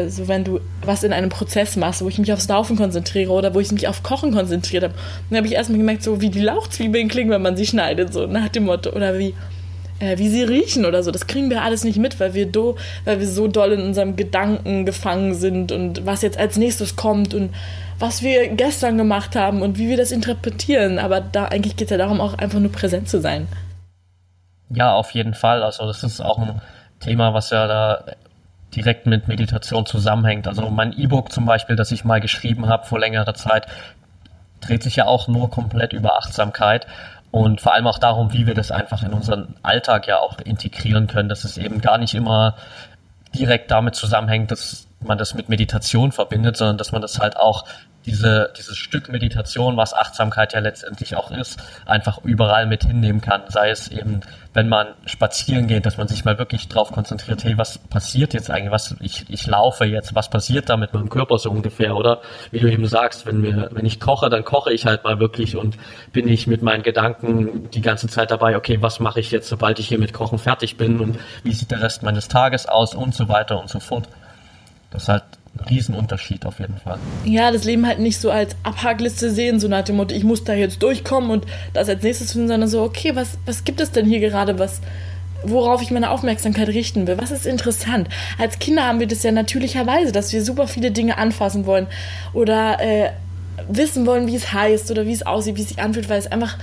so wenn du was in einem Prozess machst, wo ich mich aufs Laufen konzentriere oder wo ich mich auf Kochen konzentriert habe. dann habe ich erstmal gemerkt, so wie die Lauchzwiebeln klingen, wenn man sie schneidet, so nach dem Motto. Oder wie äh, wie sie riechen oder so. Das kriegen wir alles nicht mit, weil wir, do, weil wir so doll in unserem Gedanken gefangen sind und was jetzt als nächstes kommt und was wir gestern gemacht haben und wie wir das interpretieren. Aber da eigentlich geht es ja darum, auch einfach nur präsent zu sein. Ja, auf jeden Fall. Also das ist auch ein Thema, was ja da direkt mit Meditation zusammenhängt. Also mein E-Book zum Beispiel, das ich mal geschrieben habe vor längerer Zeit, dreht sich ja auch nur komplett über Achtsamkeit und vor allem auch darum, wie wir das einfach in unseren Alltag ja auch integrieren können, dass es eben gar nicht immer direkt damit zusammenhängt, dass man das mit Meditation verbindet, sondern dass man das halt auch diese, dieses Stück Meditation, was Achtsamkeit ja letztendlich auch ist, einfach überall mit hinnehmen kann. Sei es eben, wenn man spazieren geht, dass man sich mal wirklich drauf konzentriert, hey, was passiert jetzt eigentlich? Was, ich, ich laufe jetzt, was passiert da mit meinem Körper so ungefähr? Oder wie du eben sagst, wenn wir, wenn ich koche, dann koche ich halt mal wirklich und bin ich mit meinen Gedanken die ganze Zeit dabei, okay, was mache ich jetzt, sobald ich hier mit Kochen fertig bin und wie sieht der Rest meines Tages aus und so weiter und so fort. Das halt Riesenunterschied auf jeden Fall. Ja, das Leben halt nicht so als Abhakliste sehen, so nach dem Motto, ich muss da jetzt durchkommen und das als nächstes finden, sondern so, okay, was, was gibt es denn hier gerade, was, worauf ich meine Aufmerksamkeit richten will. Was ist interessant? Als Kinder haben wir das ja natürlicherweise, dass wir super viele Dinge anfassen wollen oder äh, wissen wollen, wie es heißt oder wie es aussieht, wie es sich anfühlt, weil es einfach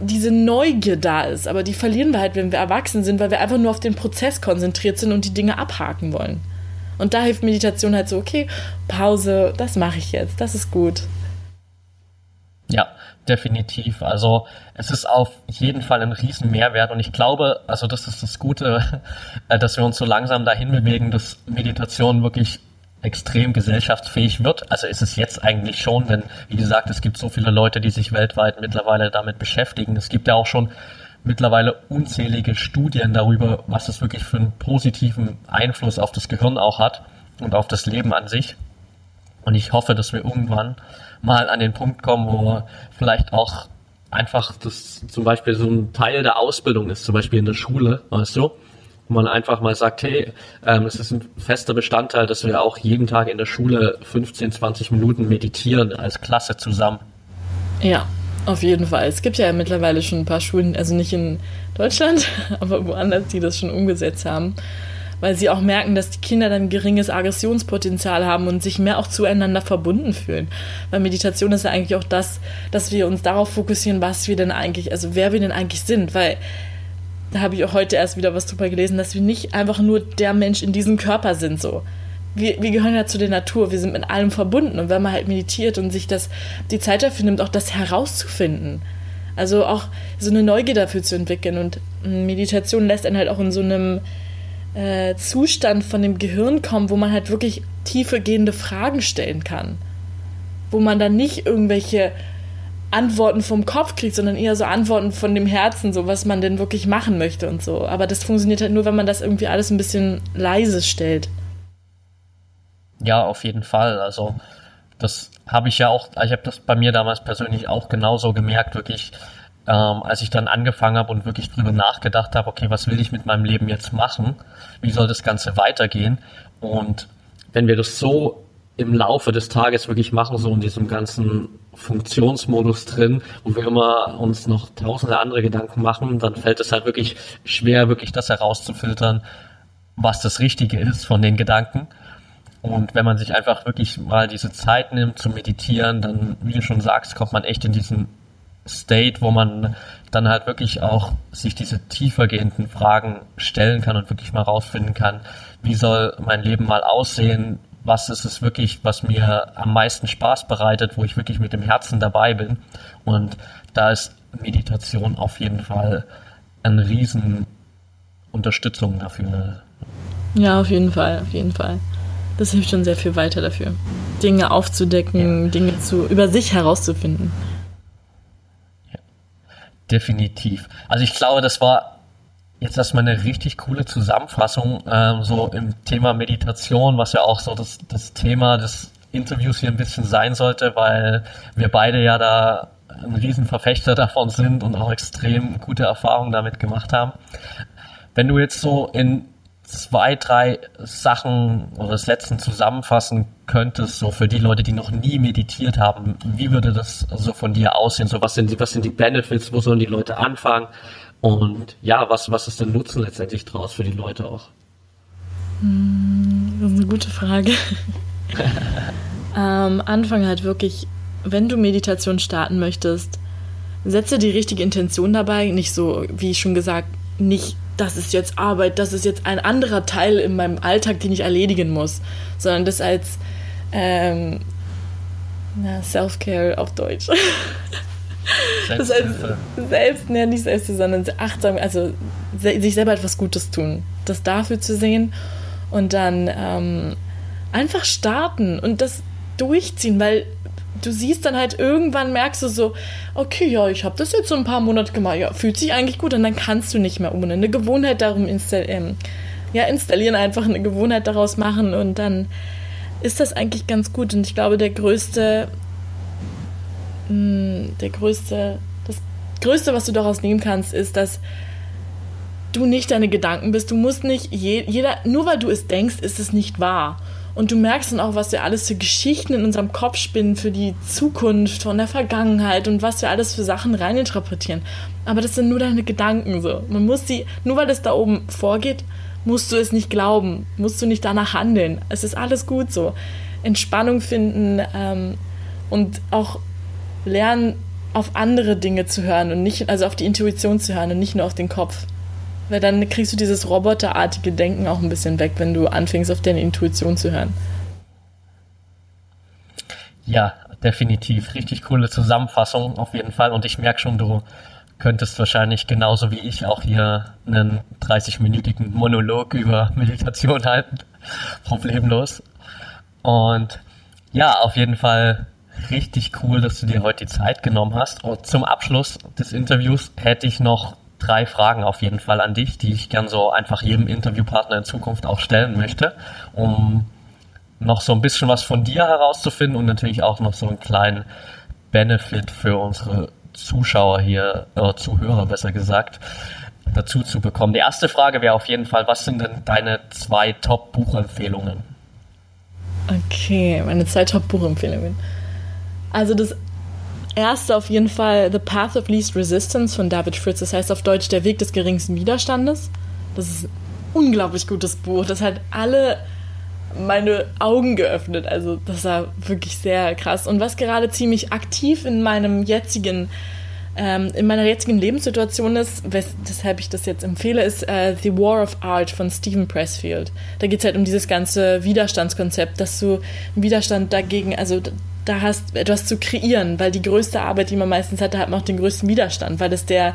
diese Neugier da ist. Aber die verlieren wir halt, wenn wir erwachsen sind, weil wir einfach nur auf den Prozess konzentriert sind und die Dinge abhaken wollen. Und da hilft Meditation halt so, okay, Pause, das mache ich jetzt, das ist gut. Ja, definitiv. Also es ist auf jeden Fall ein riesen Mehrwert und ich glaube, also das ist das Gute, äh, dass wir uns so langsam dahin bewegen, dass Meditation wirklich extrem gesellschaftsfähig wird. Also ist es jetzt eigentlich schon, denn wie gesagt, es gibt so viele Leute, die sich weltweit mittlerweile damit beschäftigen. Es gibt ja auch schon mittlerweile unzählige Studien darüber, was es wirklich für einen positiven Einfluss auf das Gehirn auch hat und auf das Leben an sich. Und ich hoffe, dass wir irgendwann mal an den Punkt kommen, wo vielleicht auch einfach das zum Beispiel so ein Teil der Ausbildung ist, zum Beispiel in der Schule, weißt du, wo man einfach mal sagt, hey, ähm, es ist ein fester Bestandteil, dass wir auch jeden Tag in der Schule 15, 20 Minuten meditieren als Klasse zusammen. Ja, auf jeden Fall. Es gibt ja mittlerweile schon ein paar Schulen, also nicht in Deutschland, aber woanders, die das schon umgesetzt haben, weil sie auch merken, dass die Kinder dann geringes Aggressionspotenzial haben und sich mehr auch zueinander verbunden fühlen. Weil Meditation ist ja eigentlich auch das, dass wir uns darauf fokussieren, was wir denn eigentlich, also wer wir denn eigentlich sind, weil da habe ich auch heute erst wieder was drüber gelesen, dass wir nicht einfach nur der Mensch in diesem Körper sind so wir, wir gehören ja zu der Natur, wir sind mit allem verbunden. Und wenn man halt meditiert und sich das, die Zeit dafür nimmt, auch das herauszufinden, also auch so eine Neugier dafür zu entwickeln. Und Meditation lässt einen halt auch in so einem äh, Zustand von dem Gehirn kommen, wo man halt wirklich tiefe gehende Fragen stellen kann. Wo man dann nicht irgendwelche Antworten vom Kopf kriegt, sondern eher so Antworten von dem Herzen, so was man denn wirklich machen möchte und so. Aber das funktioniert halt nur, wenn man das irgendwie alles ein bisschen leise stellt. Ja, auf jeden Fall. Also das habe ich ja auch, ich habe das bei mir damals persönlich auch genauso gemerkt, wirklich, ähm, als ich dann angefangen habe und wirklich drüber nachgedacht habe, okay, was will ich mit meinem Leben jetzt machen? Wie soll das Ganze weitergehen? Und wenn wir das so im Laufe des Tages wirklich machen, so in diesem ganzen Funktionsmodus drin, wo wir immer uns noch tausende andere Gedanken machen, dann fällt es halt wirklich schwer, wirklich das herauszufiltern, was das Richtige ist von den Gedanken. Und wenn man sich einfach wirklich mal diese Zeit nimmt zu meditieren, dann, wie du schon sagst, kommt man echt in diesen State, wo man dann halt wirklich auch sich diese tiefergehenden Fragen stellen kann und wirklich mal rausfinden kann, wie soll mein Leben mal aussehen, was ist es wirklich, was mir am meisten Spaß bereitet, wo ich wirklich mit dem Herzen dabei bin. Und da ist Meditation auf jeden Fall eine riesen Unterstützung dafür. Ja, auf jeden Fall, auf jeden Fall das hilft schon sehr viel weiter dafür. Dinge aufzudecken, ja. Dinge zu, über sich herauszufinden. Ja. Definitiv. Also ich glaube, das war jetzt erstmal eine richtig coole Zusammenfassung, ähm, so im Thema Meditation, was ja auch so das, das Thema des Interviews hier ein bisschen sein sollte, weil wir beide ja da ein Riesenverfechter davon sind und auch extrem gute Erfahrungen damit gemacht haben. Wenn du jetzt so in zwei, drei Sachen oder Sätzen zusammenfassen könntest, so für die Leute, die noch nie meditiert haben, wie würde das so von dir aussehen? So, was sind die, was sind die Benefits? Wo sollen die Leute anfangen? Und ja, was, was ist der Nutzen letztendlich draus für die Leute auch? Hm, das ist eine gute Frage. Am ähm, Anfang halt wirklich, wenn du Meditation starten möchtest, setze die richtige Intention dabei. Nicht so, wie schon gesagt, nicht das ist jetzt Arbeit, das ist jetzt ein anderer Teil in meinem Alltag, den ich erledigen muss, sondern das als ähm, Ja, Self-Care auf Deutsch. Das heißt, selbst, ne, nicht selbst, sondern achtsam, also sich selber etwas Gutes tun. Das dafür zu sehen und dann ähm, einfach starten und das durchziehen, weil du siehst dann halt irgendwann merkst du so, okay, ja, ich habe das jetzt so ein paar Monate gemacht, ja, fühlt sich eigentlich gut und dann kannst du nicht mehr um eine Gewohnheit darum installieren, ähm, ja, installieren einfach eine Gewohnheit daraus machen und dann ist das eigentlich ganz gut und ich glaube, der größte hm, der größte, das Größte, was du daraus nehmen kannst, ist, dass du nicht deine Gedanken bist. Du musst nicht, je, jeder, nur weil du es denkst, ist es nicht wahr. Und du merkst dann auch, was wir alles für Geschichten in unserem Kopf spinnen, für die Zukunft, von der Vergangenheit und was wir alles für Sachen reininterpretieren. Aber das sind nur deine Gedanken so. Man muss sie, nur weil es da oben vorgeht, musst du es nicht glauben, musst du nicht danach handeln. Es ist alles gut so. Entspannung finden ähm, und auch lernen, auf andere Dinge zu hören und nicht, also auf die Intuition zu hören und nicht nur auf den Kopf. Weil dann kriegst du dieses roboterartige Denken auch ein bisschen weg, wenn du anfängst, auf deine Intuition zu hören. Ja, definitiv. Richtig coole Zusammenfassung auf jeden Fall. Und ich merke schon, du könntest wahrscheinlich genauso wie ich auch hier einen 30-minütigen Monolog über Meditation halten. Problemlos. Und ja, auf jeden Fall richtig cool, dass du dir heute die Zeit genommen hast. Und zum Abschluss des Interviews hätte ich noch drei Fragen auf jeden Fall an dich, die ich gern so einfach jedem Interviewpartner in Zukunft auch stellen möchte, um noch so ein bisschen was von dir herauszufinden und natürlich auch noch so einen kleinen Benefit für unsere Zuschauer hier, äh, Zuhörer besser gesagt, dazu zu bekommen. Die erste Frage wäre auf jeden Fall, was sind denn deine zwei Top-Buchempfehlungen? Okay, meine zwei Top-Buchempfehlungen. Also das erste auf jeden Fall The Path of Least Resistance von David Fritz. Das heißt auf Deutsch Der Weg des geringsten Widerstandes. Das ist ein unglaublich gutes Buch. Das hat alle meine Augen geöffnet. Also das war wirklich sehr krass. Und was gerade ziemlich aktiv in meinem jetzigen ähm, in meiner jetzigen Lebenssituation ist, weshalb ich das jetzt empfehle, ist äh, The War of Art von Stephen Pressfield. Da geht es halt um dieses ganze Widerstandskonzept, dass du Widerstand dagegen, also da hast etwas zu kreieren, weil die größte Arbeit, die man meistens hat, da hat man auch den größten Widerstand, weil es der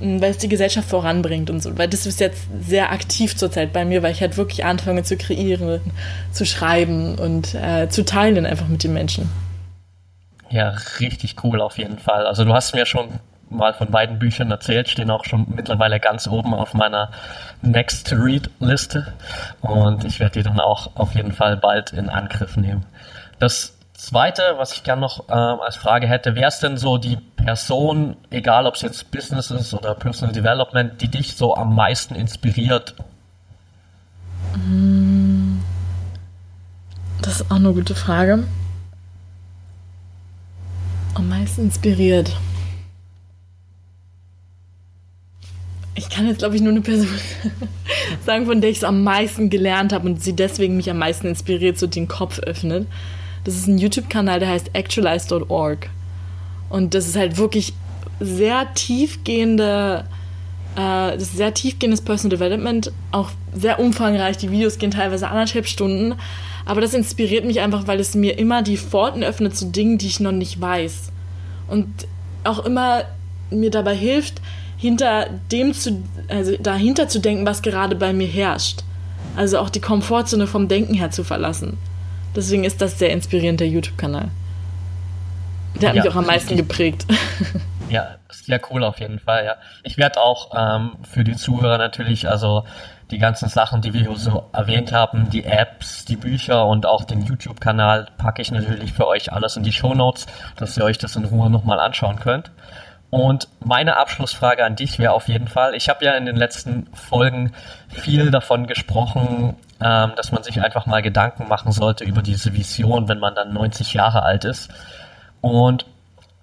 weil es die Gesellschaft voranbringt und so. Weil das ist jetzt sehr aktiv zurzeit bei mir, weil ich halt wirklich anfange zu kreieren, zu schreiben und äh, zu teilen einfach mit den Menschen. Ja, richtig cool auf jeden Fall. Also du hast mir schon mal von beiden Büchern erzählt, stehen auch schon mittlerweile ganz oben auf meiner Next to Read Liste und ich werde die dann auch auf jeden Fall bald in Angriff nehmen. Das Zweite, was ich gerne noch ähm, als Frage hätte, wer ist denn so die Person, egal ob es jetzt Business ist oder Personal Development, die dich so am meisten inspiriert? Das ist auch eine gute Frage. Am meisten inspiriert. Ich kann jetzt, glaube ich, nur eine Person sagen, von der ich es am meisten gelernt habe und sie deswegen mich am meisten inspiriert, so den Kopf öffnet. Das ist ein YouTube-Kanal, der heißt actualize.org. Und das ist halt wirklich sehr tiefgehende, äh, das ist sehr tiefgehendes Personal Development, auch sehr umfangreich. Die Videos gehen teilweise anderthalb Stunden. Aber das inspiriert mich einfach, weil es mir immer die Pforten öffnet zu Dingen, die ich noch nicht weiß. Und auch immer mir dabei hilft, hinter dem zu, also dahinter zu denken, was gerade bei mir herrscht. Also auch die Komfortzone vom Denken her zu verlassen. Deswegen ist das sehr inspirierend, der YouTube-Kanal. Der hat ja, mich auch am meisten geprägt. Ja, sehr cool auf jeden Fall, ja. Ich werde auch ähm, für die Zuhörer natürlich, also die ganzen Sachen, die wir so erwähnt haben, die Apps, die Bücher und auch den YouTube-Kanal packe ich natürlich für euch alles in die Show Notes, dass ihr euch das in Ruhe nochmal anschauen könnt. Und meine Abschlussfrage an dich wäre auf jeden Fall, ich habe ja in den letzten Folgen viel davon gesprochen, ähm, dass man sich einfach mal Gedanken machen sollte über diese Vision, wenn man dann 90 Jahre alt ist. Und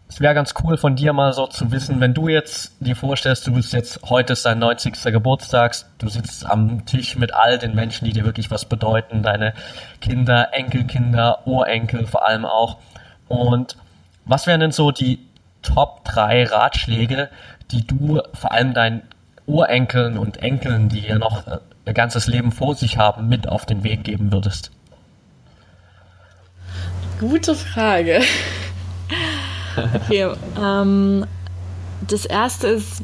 es wäre ganz cool von dir mal so zu wissen, wenn du jetzt dir vorstellst, du bist jetzt, heute ist dein 90. Geburtstag, du sitzt am Tisch mit all den Menschen, die dir wirklich was bedeuten, deine Kinder, Enkelkinder, Urenkel vor allem auch. Und was wären denn so die Top 3 Ratschläge, die du vor allem deinen Urenkeln und Enkeln, die ja noch äh, ihr ganzes Leben vor sich haben, mit auf den Weg geben würdest? Gute Frage. Okay, ähm, das erste ist,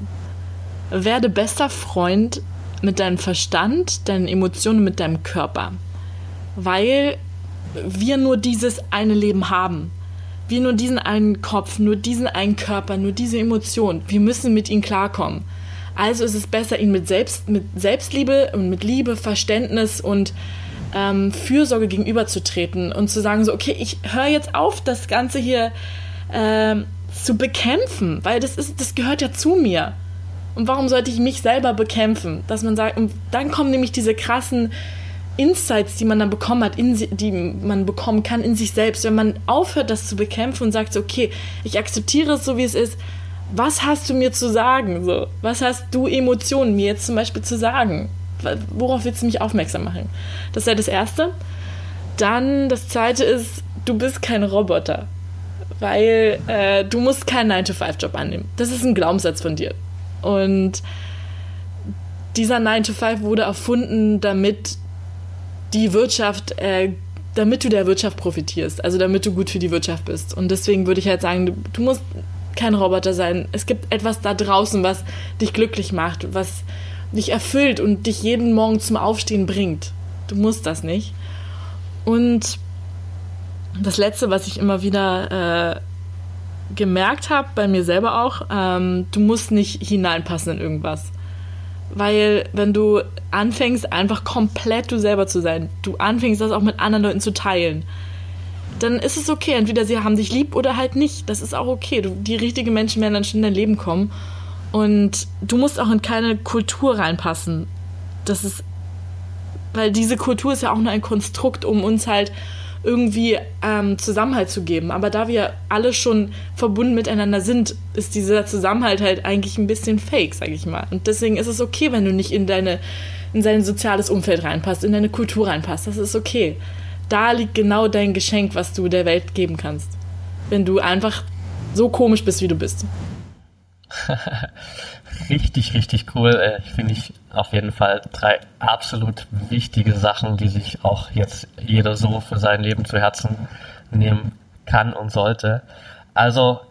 werde bester Freund mit deinem Verstand, deinen Emotionen, mit deinem Körper. Weil wir nur dieses eine Leben haben. Wir nur diesen einen Kopf, nur diesen einen Körper, nur diese Emotion. Wir müssen mit ihnen klarkommen. Also ist es besser, ihn mit, Selbst, mit Selbstliebe und mit Liebe, Verständnis und ähm, Fürsorge gegenüberzutreten und zu sagen, so, okay, ich höre jetzt auf, das Ganze hier ähm, zu bekämpfen, weil das, ist, das gehört ja zu mir. Und warum sollte ich mich selber bekämpfen? Dass man sagt, und dann kommen nämlich diese krassen Insights, die man dann bekommen hat, in, die man bekommen kann in sich selbst, wenn man aufhört, das zu bekämpfen und sagt, okay, ich akzeptiere es so, wie es ist. Was hast du mir zu sagen? So, was hast du Emotionen mir jetzt zum Beispiel zu sagen? Worauf willst du mich aufmerksam machen? Das ja das Erste. Dann das Zweite ist, du bist kein Roboter, weil äh, du musst keinen 9-to-5-Job annehmen. Das ist ein Glaubenssatz von dir. Und dieser 9 to 5 wurde erfunden, damit die Wirtschaft, äh, damit du der Wirtschaft profitierst, also damit du gut für die Wirtschaft bist. Und deswegen würde ich halt sagen, du, du musst kein Roboter sein. Es gibt etwas da draußen, was dich glücklich macht, was dich erfüllt und dich jeden Morgen zum Aufstehen bringt. Du musst das nicht. Und das Letzte, was ich immer wieder äh, gemerkt habe, bei mir selber auch, ähm, du musst nicht hineinpassen in irgendwas. Weil wenn du anfängst, einfach komplett du selber zu sein, du anfängst, das auch mit anderen Leuten zu teilen, dann ist es okay. Entweder sie haben dich lieb oder halt nicht. Das ist auch okay. Du, die richtigen Menschen werden dann schon in dein Leben kommen. Und du musst auch in keine Kultur reinpassen. Das ist, weil diese Kultur ist ja auch nur ein Konstrukt, um uns halt irgendwie ähm, Zusammenhalt zu geben. Aber da wir alle schon verbunden miteinander sind, ist dieser Zusammenhalt halt eigentlich ein bisschen fake, sag ich mal. Und deswegen ist es okay, wenn du nicht in deine in sein soziales Umfeld reinpasst, in deine Kultur reinpasst. Das ist okay. Da liegt genau dein Geschenk, was du der Welt geben kannst. Wenn du einfach so komisch bist, wie du bist. richtig, richtig cool. Äh, finde ich auf jeden Fall drei absolut wichtige Sachen, die sich auch jetzt jeder so für sein Leben zu Herzen nehmen kann und sollte. Also,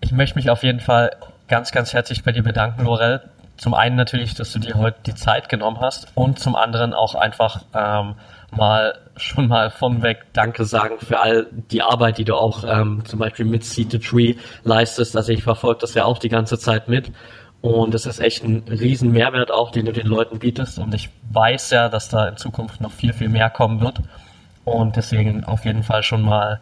ich möchte mich auf jeden Fall ganz, ganz herzlich bei dir bedanken, Lorel. Zum einen natürlich, dass du dir heute die Zeit genommen hast und zum anderen auch einfach ähm, mal schon mal von weg Danke sagen für all die Arbeit, die du auch ähm, zum Beispiel mit Seed the Tree leistest. Also ich verfolge das ja auch die ganze Zeit mit und es ist echt ein riesen Mehrwert auch, den du den Leuten bietest. Und ich weiß ja, dass da in Zukunft noch viel, viel mehr kommen wird. Und deswegen auf jeden Fall schon mal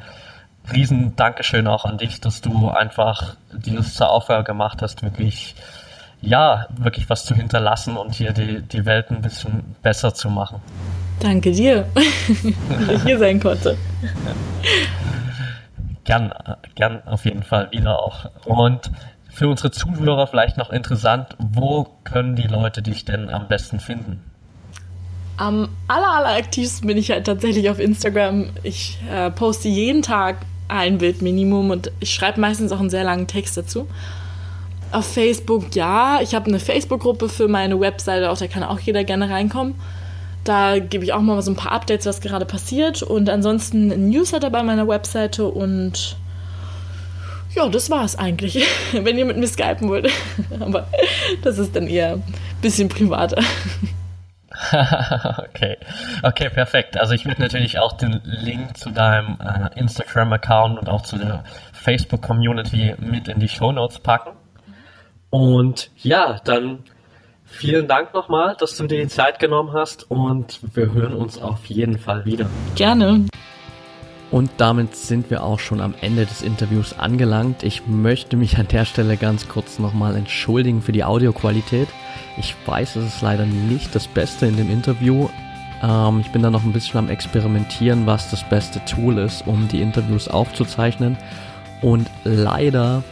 riesen Dankeschön auch an dich, dass du einfach dieses zur Aufgabe gemacht hast, wirklich, ja, wirklich was zu hinterlassen und hier die, die Welt ein bisschen besser zu machen. Danke dir, dass ich hier sein konnte. Gern, gern auf jeden Fall wieder auch. Und für unsere Zuhörer vielleicht noch interessant, wo können die Leute dich denn am besten finden? Am aller, aller aktivsten bin ich halt tatsächlich auf Instagram. Ich äh, poste jeden Tag ein Bild Minimum und ich schreibe meistens auch einen sehr langen Text dazu. Auf Facebook ja, ich habe eine Facebook-Gruppe für meine Webseite, auch da kann auch jeder gerne reinkommen. Da gebe ich auch mal so ein paar Updates, was gerade passiert und ansonsten ein Newsletter bei meiner Webseite und ja, das war es eigentlich, wenn ihr mit mir skypen wollt. Aber das ist dann eher ein bisschen privater. okay. Okay, perfekt. Also ich werde natürlich auch den Link zu deinem äh, Instagram-Account und auch zu der Facebook-Community mit in die Show Notes packen. Und ja, dann vielen Dank nochmal, dass du dir die Zeit genommen hast und wir hören uns auf jeden Fall wieder. Gerne. Und damit sind wir auch schon am Ende des Interviews angelangt. Ich möchte mich an der Stelle ganz kurz nochmal entschuldigen für die Audioqualität. Ich weiß, es ist leider nicht das Beste in dem Interview. Ähm, ich bin da noch ein bisschen am Experimentieren, was das beste Tool ist, um die Interviews aufzuzeichnen. Und leider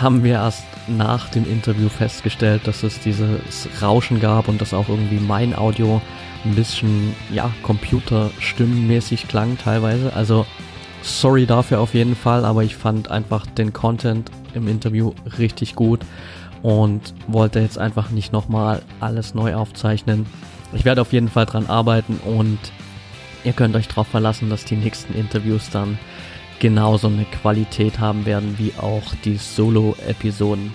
haben wir erst nach dem Interview festgestellt, dass es dieses Rauschen gab und dass auch irgendwie mein Audio ein bisschen, ja, computerstimmenmäßig klang teilweise. Also, sorry dafür auf jeden Fall, aber ich fand einfach den Content im Interview richtig gut und wollte jetzt einfach nicht nochmal alles neu aufzeichnen. Ich werde auf jeden Fall dran arbeiten und ihr könnt euch darauf verlassen, dass die nächsten Interviews dann genauso eine Qualität haben werden wie auch die Solo-Episoden.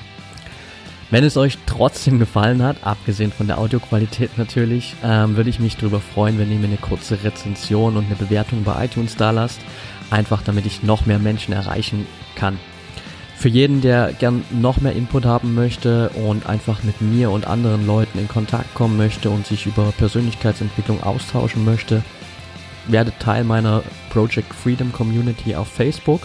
Wenn es euch trotzdem gefallen hat, abgesehen von der Audioqualität natürlich, ähm, würde ich mich darüber freuen, wenn ihr mir eine kurze Rezension und eine Bewertung bei iTunes da lasst. Einfach damit ich noch mehr Menschen erreichen kann. Für jeden, der gern noch mehr Input haben möchte und einfach mit mir und anderen Leuten in Kontakt kommen möchte und sich über Persönlichkeitsentwicklung austauschen möchte, werdet Teil meiner Project Freedom Community auf Facebook.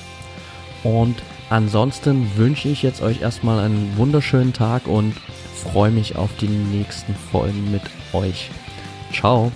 Und ansonsten wünsche ich jetzt euch erstmal einen wunderschönen Tag und freue mich auf die nächsten Folgen mit euch. Ciao.